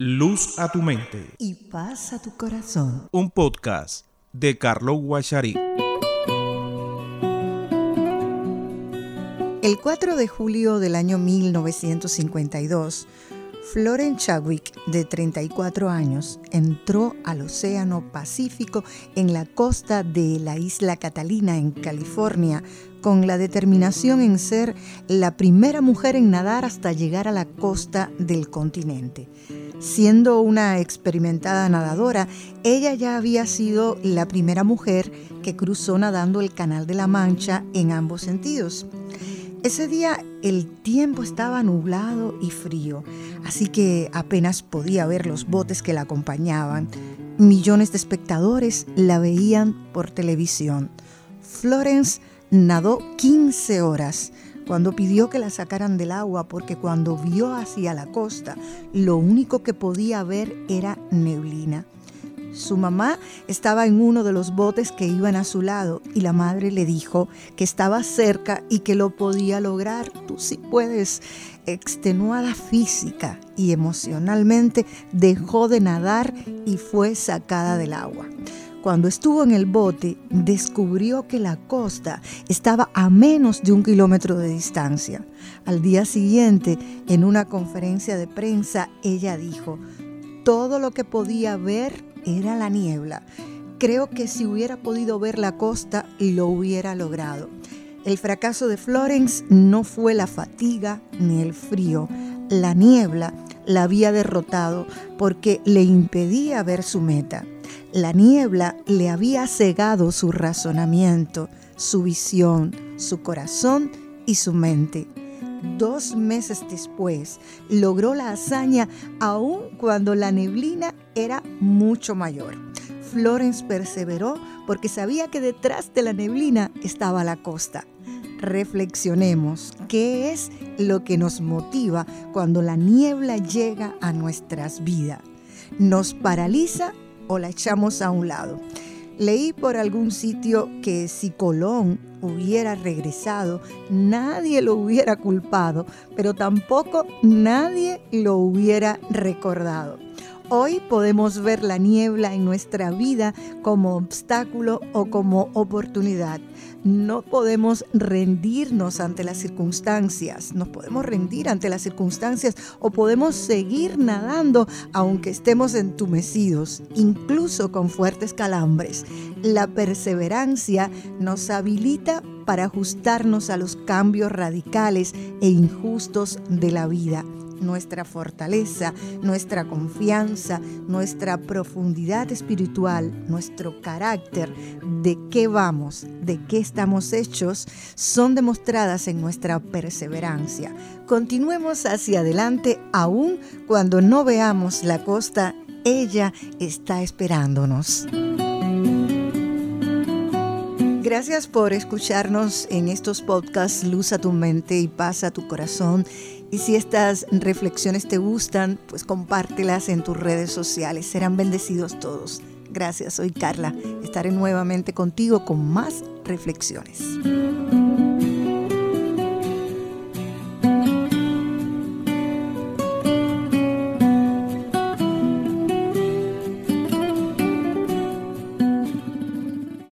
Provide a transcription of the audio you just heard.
Luz a tu mente. Y paz a tu corazón. Un podcast de Carlos Guachari. El 4 de julio del año 1952, Florence Chadwick, de 34 años, entró al Océano Pacífico en la costa de la isla Catalina, en California, con la determinación en ser la primera mujer en nadar hasta llegar a la costa del continente. Siendo una experimentada nadadora, ella ya había sido la primera mujer que cruzó nadando el Canal de la Mancha en ambos sentidos. Ese día el tiempo estaba nublado y frío, así que apenas podía ver los botes que la acompañaban. Millones de espectadores la veían por televisión. Florence nadó 15 horas cuando pidió que la sacaran del agua porque cuando vio hacia la costa lo único que podía ver era neblina. Su mamá estaba en uno de los botes que iban a su lado y la madre le dijo que estaba cerca y que lo podía lograr. Tú sí puedes. Extenuada física y emocionalmente dejó de nadar y fue sacada del agua. Cuando estuvo en el bote, descubrió que la costa estaba a menos de un kilómetro de distancia. Al día siguiente, en una conferencia de prensa, ella dijo, todo lo que podía ver era la niebla. Creo que si hubiera podido ver la costa, lo hubiera logrado. El fracaso de Florence no fue la fatiga ni el frío. La niebla la había derrotado porque le impedía ver su meta. La niebla le había cegado su razonamiento, su visión, su corazón y su mente. Dos meses después logró la hazaña aun cuando la neblina era mucho mayor. Florence perseveró porque sabía que detrás de la neblina estaba la costa. Reflexionemos qué es lo que nos motiva cuando la niebla llega a nuestras vidas. ¿Nos paraliza o la echamos a un lado? Leí por algún sitio que si Colón hubiera regresado, nadie lo hubiera culpado, pero tampoco nadie lo hubiera recordado. Hoy podemos ver la niebla en nuestra vida como obstáculo o como oportunidad. No podemos rendirnos ante las circunstancias, nos podemos rendir ante las circunstancias o podemos seguir nadando aunque estemos entumecidos, incluso con fuertes calambres. La perseverancia nos habilita para ajustarnos a los cambios radicales e injustos de la vida nuestra fortaleza, nuestra confianza, nuestra profundidad espiritual, nuestro carácter, de qué vamos, de qué estamos hechos, son demostradas en nuestra perseverancia. Continuemos hacia adelante aún cuando no veamos la costa, ella está esperándonos. Gracias por escucharnos en estos podcasts Luz a tu mente y paz a tu corazón. Y si estas reflexiones te gustan, pues compártelas en tus redes sociales. Serán bendecidos todos. Gracias, soy Carla. Estaré nuevamente contigo con más reflexiones.